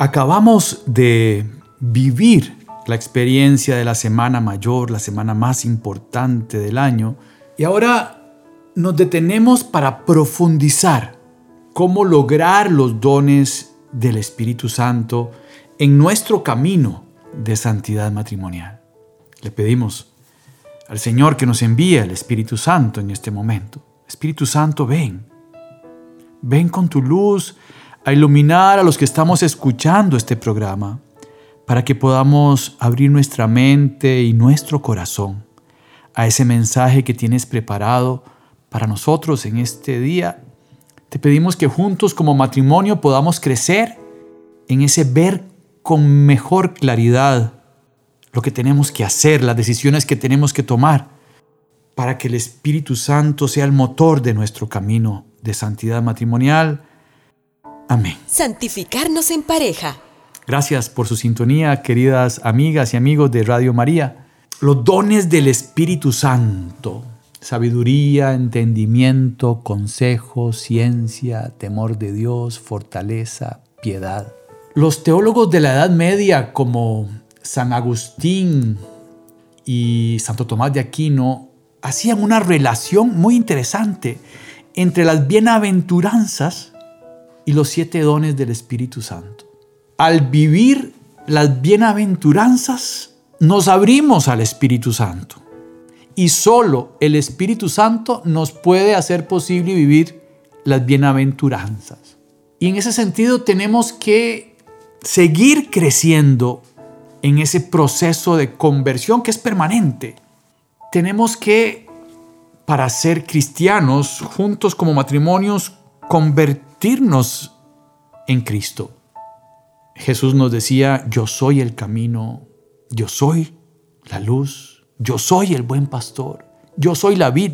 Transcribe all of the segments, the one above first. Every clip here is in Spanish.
Acabamos de vivir la experiencia de la semana mayor, la semana más importante del año, y ahora nos detenemos para profundizar cómo lograr los dones del Espíritu Santo en nuestro camino de santidad matrimonial. Le pedimos al Señor que nos envíe el Espíritu Santo en este momento. Espíritu Santo, ven. Ven con tu luz a iluminar a los que estamos escuchando este programa, para que podamos abrir nuestra mente y nuestro corazón a ese mensaje que tienes preparado para nosotros en este día. Te pedimos que juntos como matrimonio podamos crecer en ese ver con mejor claridad lo que tenemos que hacer, las decisiones que tenemos que tomar, para que el Espíritu Santo sea el motor de nuestro camino de santidad matrimonial Amén. Santificarnos en pareja. Gracias por su sintonía, queridas amigas y amigos de Radio María. Los dones del Espíritu Santo. Sabiduría, entendimiento, consejo, ciencia, temor de Dios, fortaleza, piedad. Los teólogos de la Edad Media como San Agustín y Santo Tomás de Aquino hacían una relación muy interesante entre las bienaventuranzas y los siete dones del Espíritu Santo. Al vivir las bienaventuranzas, nos abrimos al Espíritu Santo. Y solo el Espíritu Santo nos puede hacer posible vivir las bienaventuranzas. Y en ese sentido tenemos que seguir creciendo en ese proceso de conversión que es permanente. Tenemos que, para ser cristianos, juntos como matrimonios, en Cristo. Jesús nos decía, yo soy el camino, yo soy la luz, yo soy el buen pastor, yo soy la vid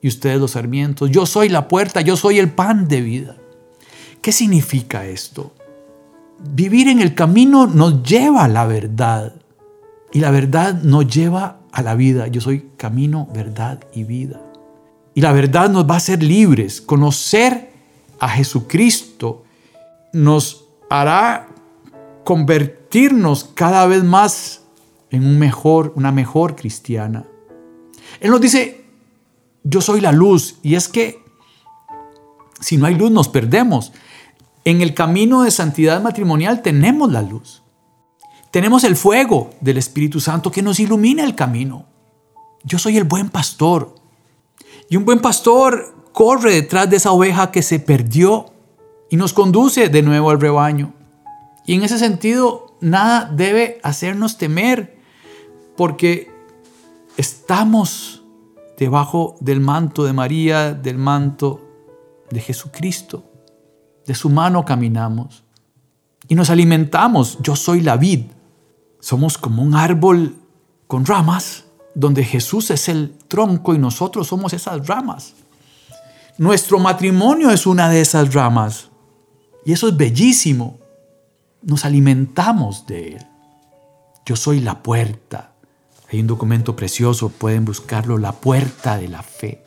y ustedes los sarmientos, yo soy la puerta, yo soy el pan de vida. ¿Qué significa esto? Vivir en el camino nos lleva a la verdad y la verdad nos lleva a la vida. Yo soy camino, verdad y vida. Y la verdad nos va a hacer libres. Conocer a Jesucristo nos hará convertirnos cada vez más en un mejor, una mejor cristiana. Él nos dice, yo soy la luz, y es que si no hay luz nos perdemos. En el camino de santidad matrimonial tenemos la luz. Tenemos el fuego del Espíritu Santo que nos ilumina el camino. Yo soy el buen pastor. Y un buen pastor corre detrás de esa oveja que se perdió y nos conduce de nuevo al rebaño. Y en ese sentido, nada debe hacernos temer, porque estamos debajo del manto de María, del manto de Jesucristo. De su mano caminamos y nos alimentamos. Yo soy la vid. Somos como un árbol con ramas, donde Jesús es el tronco y nosotros somos esas ramas. Nuestro matrimonio es una de esas ramas. Y eso es bellísimo. Nos alimentamos de él. Yo soy la puerta. Hay un documento precioso, pueden buscarlo, la puerta de la fe,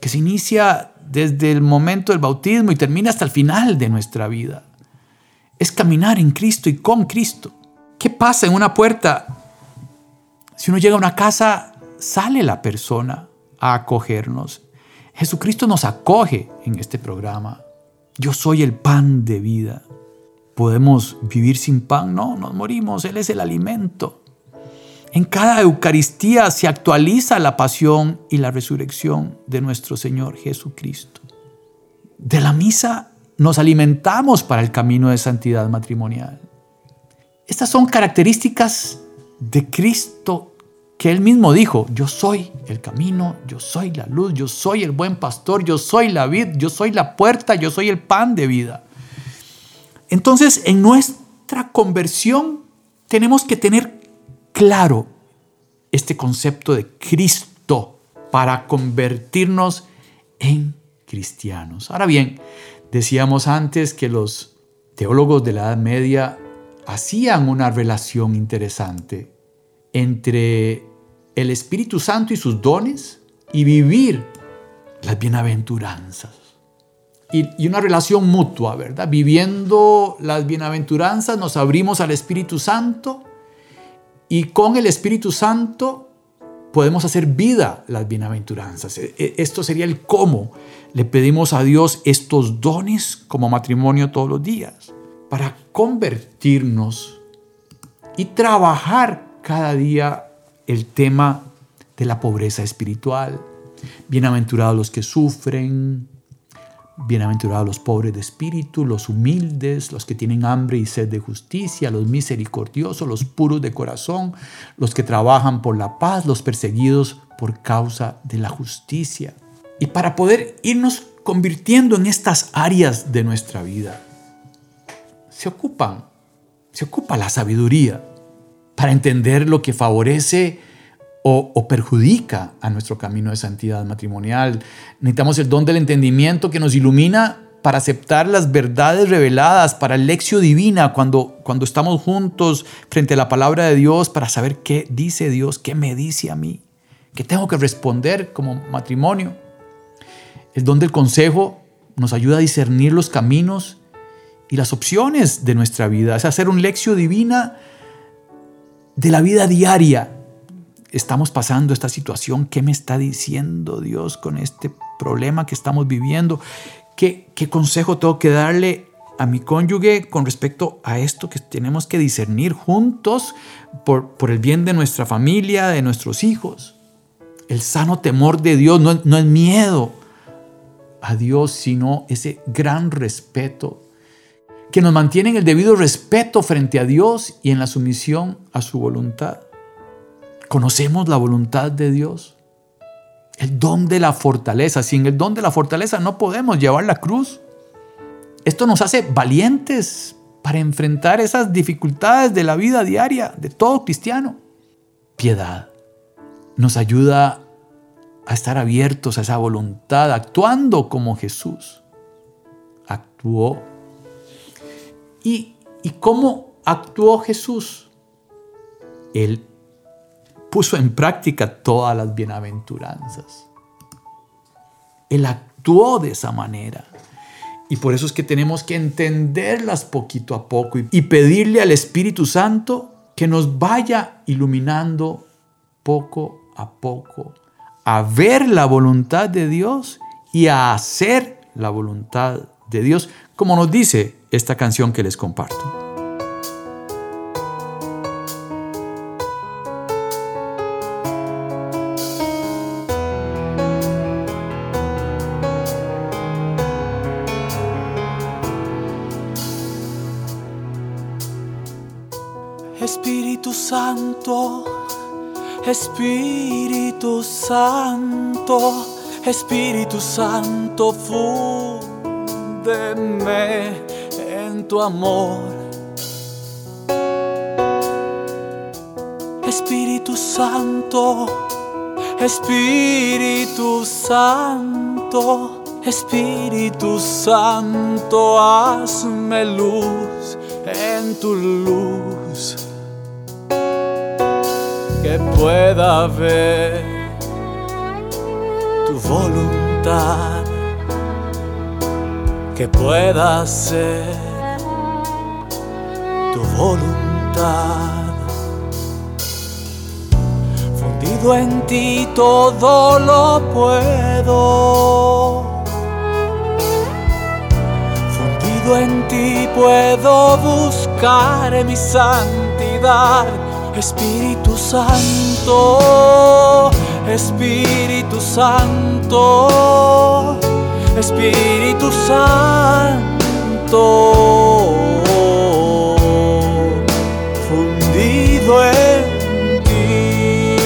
que se inicia desde el momento del bautismo y termina hasta el final de nuestra vida. Es caminar en Cristo y con Cristo. ¿Qué pasa en una puerta? Si uno llega a una casa, sale la persona a acogernos. Jesucristo nos acoge en este programa. Yo soy el pan de vida. ¿Podemos vivir sin pan? No, nos morimos. Él es el alimento. En cada Eucaristía se actualiza la pasión y la resurrección de nuestro Señor Jesucristo. De la misa nos alimentamos para el camino de santidad matrimonial. Estas son características de Cristo que él mismo dijo, yo soy el camino, yo soy la luz, yo soy el buen pastor, yo soy la vid, yo soy la puerta, yo soy el pan de vida. Entonces, en nuestra conversión tenemos que tener claro este concepto de Cristo para convertirnos en cristianos. Ahora bien, decíamos antes que los teólogos de la Edad Media hacían una relación interesante entre el Espíritu Santo y sus dones y vivir las bienaventuranzas. Y, una relación mutua, ¿verdad? Viviendo las bienaventuranzas nos abrimos al Espíritu Santo y con el Espíritu Santo podemos hacer vida las bienaventuranzas. E, e, esto sería el cómo le pedimos a Dios estos dones como matrimonio todos los días para convertirnos y trabajar cada día el tema de la pobreza espiritual. Bienaventurados los que sufren, bienaventurados los pobres de espíritu, los humildes, los que tienen hambre y sed de justicia, los misericordiosos, los puros de corazón, los que trabajan por la paz, los perseguidos por causa de la justicia. Y para poder irnos convirtiendo en estas áreas de nuestra vida, se ocupan, se ocupa la sabiduría para entender lo que favorece o, perjudica a nuestro camino de santidad matrimonial. Necesitamos el don del entendimiento que nos ilumina para aceptar las verdades reveladas, para el lección divina cuando, cuando estamos juntos frente a la palabra de Dios, para saber qué dice Dios, qué me dice a mí, qué tengo que responder como matrimonio. El don del consejo nos ayuda a discernir los caminos y las opciones de nuestra vida. Es hacer un lección divina de la vida diaria. Estamos pasando esta situación. ¿Qué me está diciendo Dios con este problema que estamos viviendo? ¿Qué, consejo tengo que darle a mi cónyuge con respecto a esto que tenemos que discernir juntos por, por el bien de nuestra familia, de nuestros hijos? El sano temor de Dios no, no es miedo a Dios, sino ese gran respeto que nos mantiene en el debido respeto frente a Dios y en la sumisión a su voluntad. ¿Conocemos la voluntad de Dios? El don de la fortaleza. Sin el don de la fortaleza no podemos llevar la cruz. Esto nos hace valientes para enfrentar esas dificultades de la vida diaria de todo cristiano. Piedad nos ayuda a estar abiertos a esa voluntad, actuando como Jesús actuó ¿Y, cómo actuó Jesús? Él puso en práctica todas las bienaventuranzas. Él actuó de esa manera. Y por eso es que tenemos que entenderlas poquito a poco y pedirle al Espíritu Santo que nos vaya iluminando poco a poco a ver la voluntad de Dios y a hacer la voluntad de Dios, como nos dice esta canción que les comparto. Espíritu Santo, Espíritu Santo, Espíritu Santo, fúndeme tu amor. Espíritu Santo, Espíritu Santo, Espíritu Santo, hazme luz en tu luz, que pueda ver tu voluntad, que pueda ser voluntad. Fundido en ti todo lo puedo. Fundido en ti puedo buscar mi santidad. Espíritu Santo, Espíritu Santo, Espíritu Santo. En ti.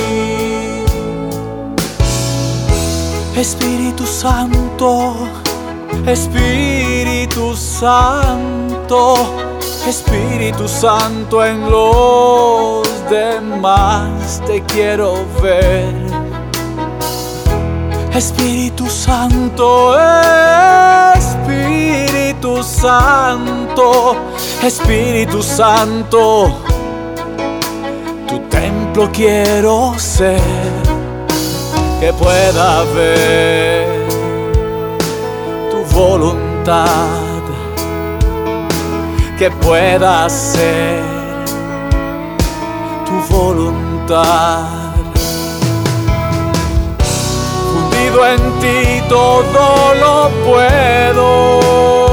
Espíritu Santo, Espíritu Santo, Espíritu Santo en los demás te quiero ver. Espíritu Santo, Espíritu Santo, Espíritu Santo, templo quiero ser, que pueda ver tu voluntad que pueda ser tu voluntad. Fundido en ti todo lo puedo.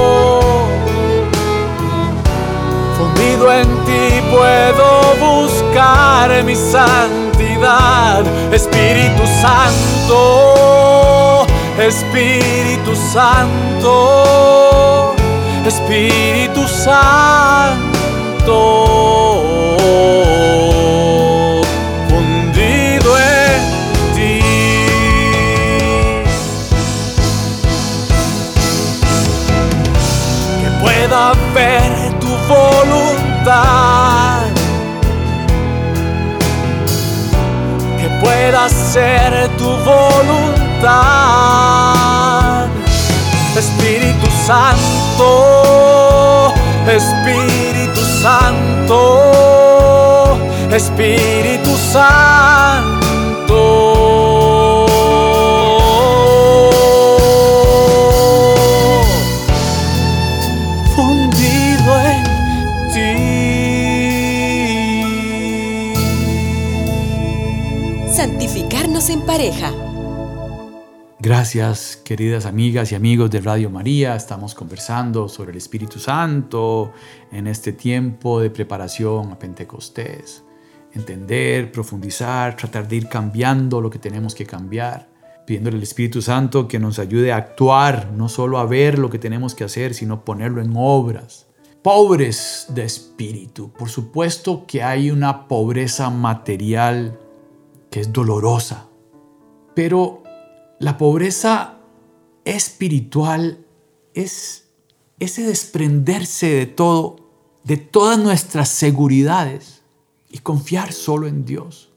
En ti puedo buscar mi santidad. Espíritu Santo, Espíritu Santo. Espíritu Santo, ser tu voluntad. Espíritu Santo, Espíritu Santo, Espíritu Santo. Santificarnos en pareja. Gracias, queridas amigas y amigos de Radio María. Estamos conversando sobre el Espíritu Santo en este tiempo de preparación a Pentecostés. Entender, profundizar, tratar de ir cambiando lo que tenemos que cambiar, pidiéndole al Espíritu Santo que nos ayude a actuar, no solo a ver lo que tenemos que hacer, sino ponerlo en obras. Pobres de espíritu. Por supuesto que hay una pobreza material que es dolorosa, pero la pobreza espiritual es ese desprenderse de todo, de todas nuestras seguridades y confiar solo en Dios.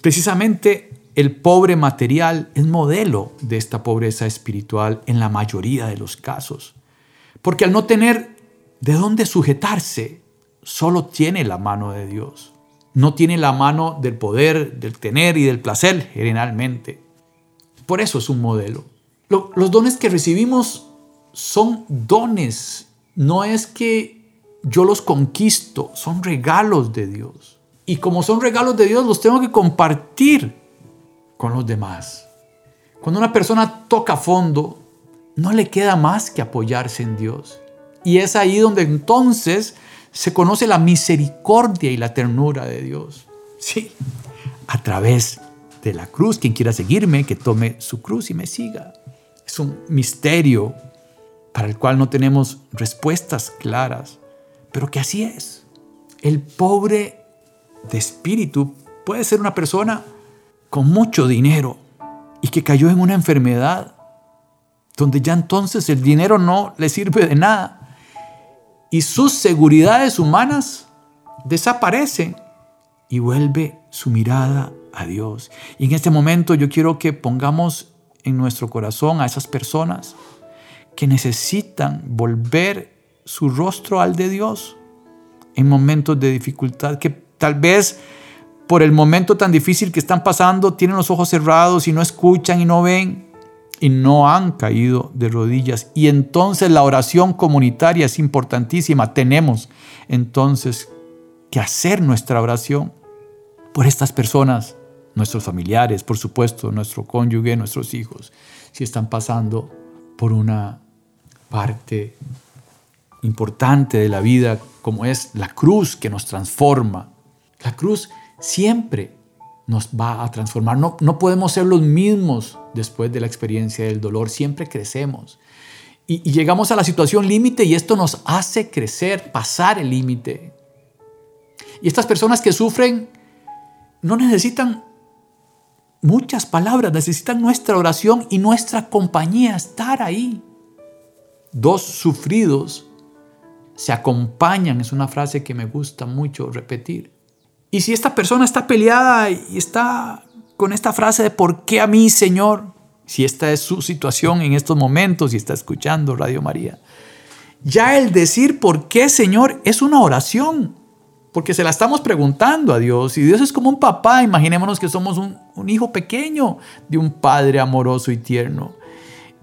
Precisamente el pobre material es modelo de esta pobreza espiritual en la mayoría de los casos, porque al no tener de dónde sujetarse, solo tiene la mano de Dios. No tiene la mano del poder, del tener y del placer generalmente. Por eso es un modelo. Lo, los dones que recibimos son dones. No es que yo los conquisto, son regalos de Dios. Y como son regalos de Dios, los tengo que compartir con los demás. Cuando una persona toca fondo, no le queda más que apoyarse en Dios. Y es ahí donde entonces se conoce la misericordia y la ternura de Dios. Sí, a través de la cruz. Quien quiera seguirme, que tome su cruz y me siga. Es un misterio para el cual no tenemos respuestas claras, pero que así es. El pobre de espíritu puede ser una persona con mucho dinero y que cayó en una enfermedad donde ya entonces el dinero no le sirve de nada y sus seguridades humanas desaparecen y vuelve su mirada a Dios. Y en este momento yo quiero que pongamos en nuestro corazón a esas personas que necesitan volver su rostro al de Dios en momentos de dificultad, que tal vez por el momento tan difícil que están pasando tienen los ojos cerrados y no escuchan y no ven y no han caído de rodillas. Y entonces la oración comunitaria es importantísima. Tenemos entonces que hacer nuestra oración por estas personas, nuestros familiares, por supuesto, nuestro cónyuge, nuestros hijos, si están pasando por una parte importante de la vida como es la cruz que nos transforma. La cruz siempre nos va a transformar. No, no podemos ser los mismos después de la experiencia del dolor. Siempre crecemos. Y, y llegamos a la situación límite y esto nos hace crecer, pasar el límite. Y estas personas que sufren no necesitan muchas palabras, necesitan nuestra oración y nuestra compañía, estar ahí. Dos sufridos se acompañan, es una frase que me gusta mucho repetir. Y si esta persona está peleada y está con esta frase de ¿por qué a mí, Señor? Si esta es su situación en estos momentos y está escuchando Radio María, ya el decir ¿por qué, Señor? es una oración, porque se la estamos preguntando a Dios y Dios es como un papá, imaginémonos que somos un, hijo pequeño de un padre amoroso y tierno.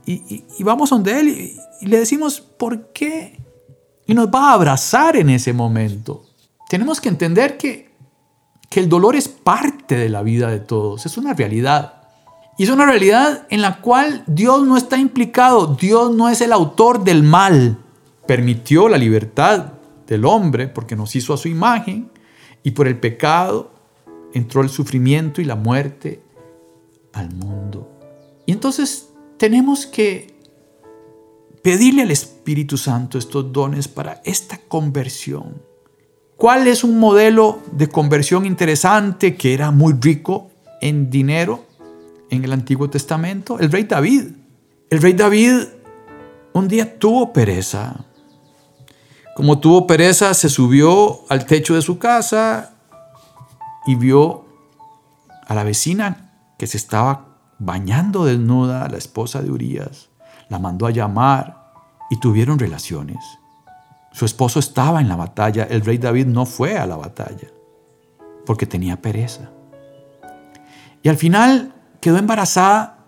Y, vamos donde Él y, y le decimos ¿por qué? Y nos va a abrazar en ese momento. Tenemos que entender que que el dolor es parte de la vida de todos, es una realidad. Y es una realidad en la cual Dios no está implicado, Dios no es el autor del mal. Permitió la libertad del hombre porque nos hizo a su imagen y por el pecado entró el sufrimiento y la muerte al mundo. Y entonces tenemos que pedirle al Espíritu Santo estos dones para esta conversión ¿Cuál es un modelo de conversión interesante que era muy rico en dinero en el Antiguo Testamento? El rey David. El rey David un día tuvo pereza. Como tuvo pereza, se subió al techo de su casa y vio a la vecina que se estaba bañando desnuda, la esposa de Urias. La mandó a llamar y tuvieron relaciones. Su esposo estaba en la batalla, el rey David no fue a la batalla porque tenía pereza. Y al final quedó embarazada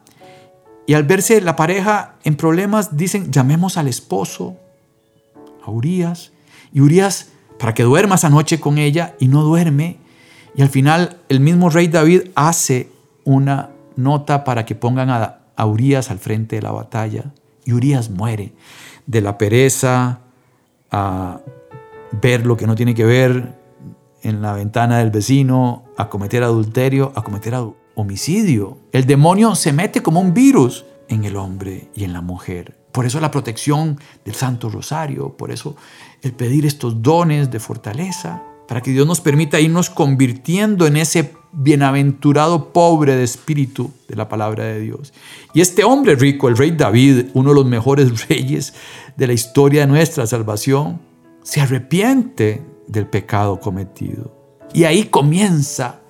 y al verse la pareja en problemas dicen, llamemos al esposo, a Urias. Y Urias, para que duerma esa noche con ella y no duerme. Y al final el mismo rey David hace una nota para que pongan a, a Urias al frente de la batalla. Y Urias muere de la pereza, a ver lo que no tiene que ver en la ventana del vecino, a cometer adulterio, a cometer homicidio. El demonio se mete como un virus en el hombre y en la mujer. Por eso la protección del Santo Rosario, por eso el pedir estos dones de fortaleza, para que Dios nos permita irnos convirtiendo en ese bienaventurado pobre de espíritu de la palabra de Dios. Y este hombre rico, el rey David, uno de los mejores reyes de la historia de nuestra salvación, se arrepiente del pecado cometido. Y ahí comienza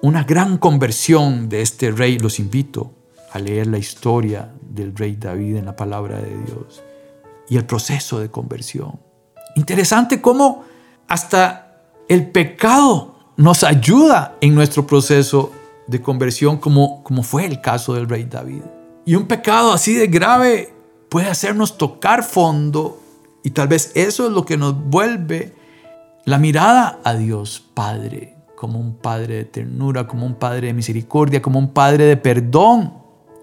una gran conversión de este rey. Los invito a leer la historia del rey David en la palabra de Dios y el proceso de conversión. Interesante cómo hasta el pecado nos ayuda en nuestro proceso de conversión como, como fue el caso del rey David. Y un pecado así de grave puede hacernos tocar fondo y tal vez eso es lo que nos vuelve la mirada a Dios Padre, como un Padre de ternura, como un Padre de misericordia, como un Padre de perdón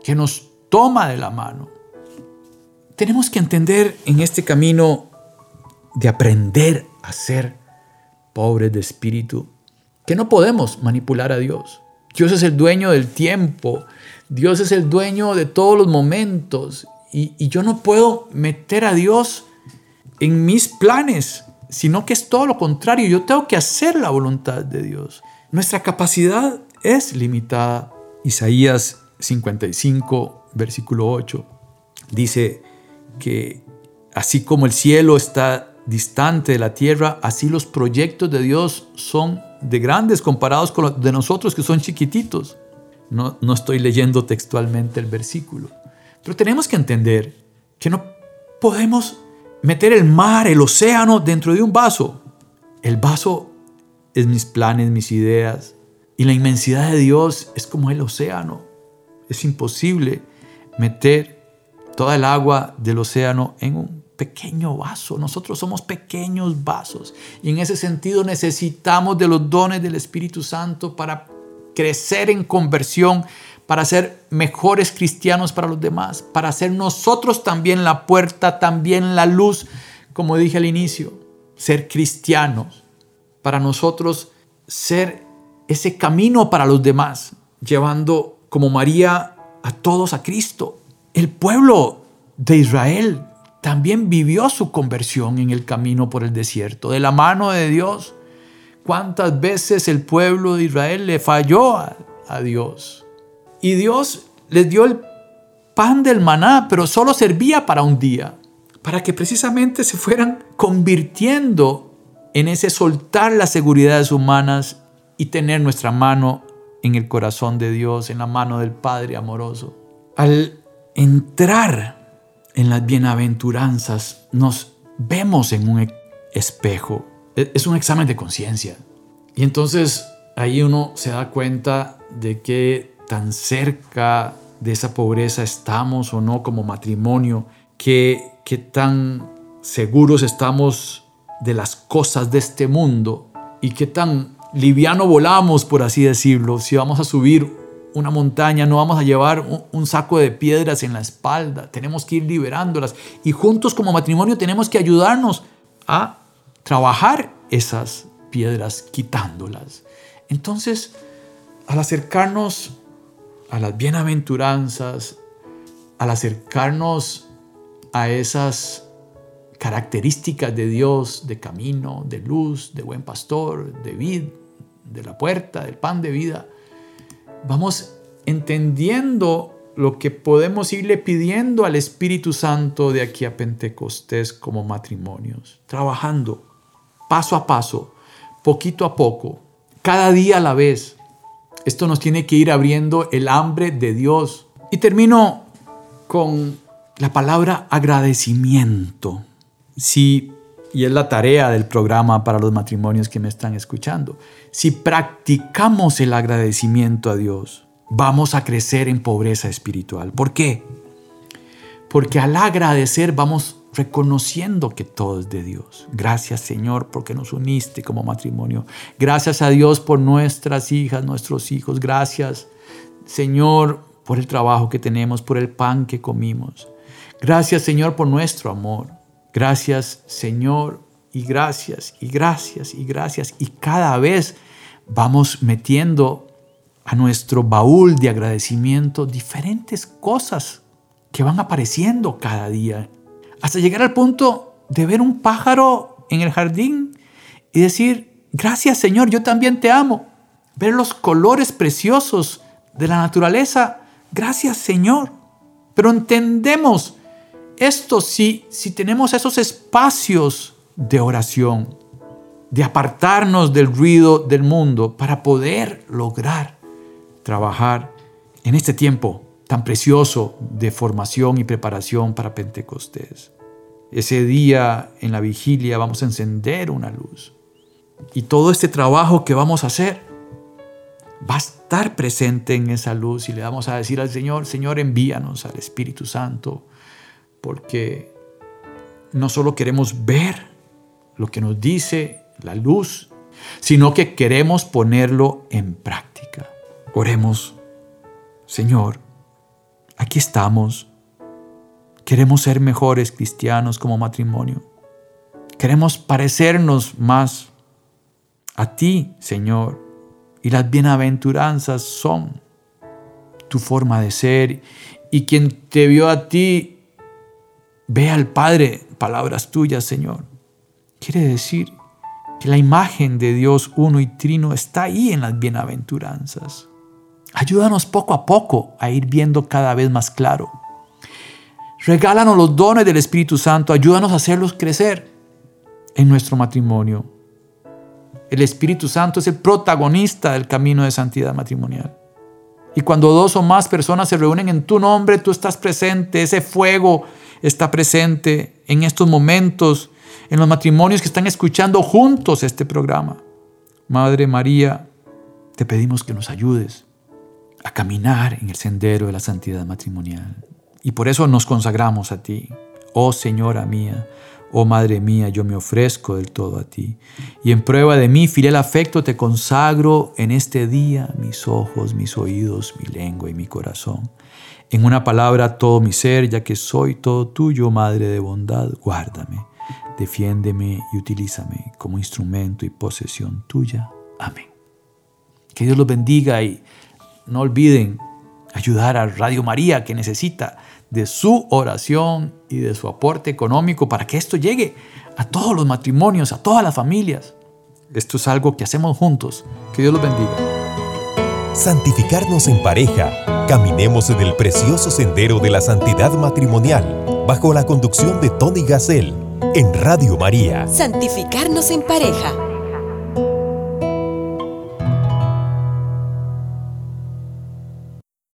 que nos toma de la mano. Tenemos que entender en este camino de aprender a ser pobres de espíritu, que no podemos manipular a Dios. Dios es el dueño del tiempo, Dios es el dueño de todos los momentos y, yo no puedo meter a Dios en mis planes, sino que es todo lo contrario. Yo tengo que hacer la voluntad de Dios. Nuestra capacidad es limitada. Isaías 55, versículo 8, dice que así como el cielo está distante de la tierra, así los proyectos de Dios son de grandes comparados con los de nosotros que son chiquititos. No, no estoy leyendo textualmente el versículo. Pero tenemos que entender que no podemos meter el mar, el océano dentro de un vaso. El vaso es mis planes, mis ideas. Y la inmensidad de Dios es como el océano. Es imposible meter toda el agua del océano en un pequeño vaso. Nosotros somos pequeños vasos. Y en ese sentido necesitamos de los dones del Espíritu Santo para crecer en conversión, para ser mejores cristianos para los demás, para ser nosotros también la puerta, también la luz, como dije al inicio, ser cristianos, para nosotros ser ese camino para los demás, llevando como María a todos a Cristo. El pueblo de Israel también vivió su conversión en el camino por el desierto, de la mano de Dios. ¿Cuántas veces el pueblo de Israel le falló a, Dios? Y Dios les dio el pan del maná, pero solo servía para un día. para que precisamente se fueran convirtiendo en ese soltar las seguridades humanas y tener nuestra mano en el corazón de Dios, en la mano del Padre amoroso. Al entrar en las bienaventuranzas, nos vemos en un espejo. E-, es un examen de conciencia. Y entonces ahí uno se da cuenta de que tan cerca de esa pobreza estamos o no como matrimonio, que, que tan seguros estamos de las cosas de este mundo y qué tan liviano volamos, por así decirlo, si vamos a subir una montaña, no vamos a llevar un, saco de piedras en la espalda, tenemos que ir liberándolas y juntos como matrimonio tenemos que ayudarnos a trabajar esas piedras quitándolas. Entonces, al acercarnos a las bienaventuranzas, al acercarnos a esas características de Dios, de camino, de luz, de buen pastor, de vid, de la puerta, del pan de vida, vamos entendiendo lo que podemos irle pidiendo al Espíritu Santo de aquí a Pentecostés como matrimonios, trabajando paso a paso, poquito a poco, cada día a la vez. Esto nos tiene que ir abriendo el hambre de Dios. Y termino con la palabra agradecimiento. Sí, y es la tarea del programa para los matrimonios que me están escuchando. Si practicamos el agradecimiento a Dios, vamos a crecer en pobreza espiritual. ¿Por qué? Porque al agradecer vamos reconociendo que todo es de Dios. Gracias Señor porque nos uniste como matrimonio. Gracias a Dios por nuestras hijas, nuestros hijos. Gracias Señor por el trabajo que tenemos, por el pan que comimos. Gracias Señor por nuestro amor. Gracias Señor y gracias y gracias y gracias. Y cada vez vamos metiendo a nuestro baúl de agradecimiento diferentes cosas que van apareciendo cada día hasta llegar al punto de ver un pájaro en el jardín y decir, gracias Señor, yo también te amo. Ver los colores preciosos de la naturaleza, gracias Señor. Pero entendemos esto si, si tenemos esos espacios de oración, de apartarnos del ruido del mundo para poder lograr trabajar en este tiempo tan precioso de formación y preparación para Pentecostés. Ese día en la vigilia vamos a encender una luz. Y todo este trabajo que vamos a hacer va a estar presente en esa luz y le vamos a decir al Señor, Señor, envíanos al Espíritu Santo, porque no solo queremos ver lo que nos dice la luz, sino que queremos ponerlo en práctica. Oremos, Señor, Aquí estamos. Queremos ser mejores cristianos como matrimonio. Queremos parecernos más a ti, Señor. Y las bienaventuranzas son tu forma de ser. Y quien te vio a ti, ve al Padre, palabras tuyas, Señor. Quiere decir que la imagen de Dios uno y trino está ahí en las bienaventuranzas. Ayúdanos poco a poco a ir viendo cada vez más claro. Regálanos los dones del Espíritu Santo, ayúdanos a hacerlos crecer en nuestro matrimonio. El Espíritu Santo es el protagonista del camino de santidad matrimonial. Y cuando dos o más personas se reúnen en tu nombre, tú estás presente, ese fuego está presente en estos momentos, en los matrimonios que están escuchando juntos este programa. Madre María, te pedimos que nos ayudes a caminar en el sendero de la santidad matrimonial. Y por eso nos consagramos a ti. Oh Señora mía, oh Madre mía, yo me ofrezco del todo a ti. Y en prueba de mi fiel afecto te consagro en este día mis ojos, mis oídos, mi lengua y mi corazón. En una palabra todo mi ser, ya que soy todo tuyo, Madre de bondad, guárdame, defiéndeme y utilízame como instrumento y posesión tuya. Amén. Que Dios los bendiga y no olviden ayudar a Radio María que necesita de su oración y de su aporte económico para que esto llegue a todos los matrimonios, a todas las familias. Esto es algo que hacemos juntos. Que Dios los bendiga. Santificarnos en pareja Caminemos en el precioso sendero de la santidad matrimonial bajo la conducción de Tony Gassel en Radio María. Santificarnos en pareja.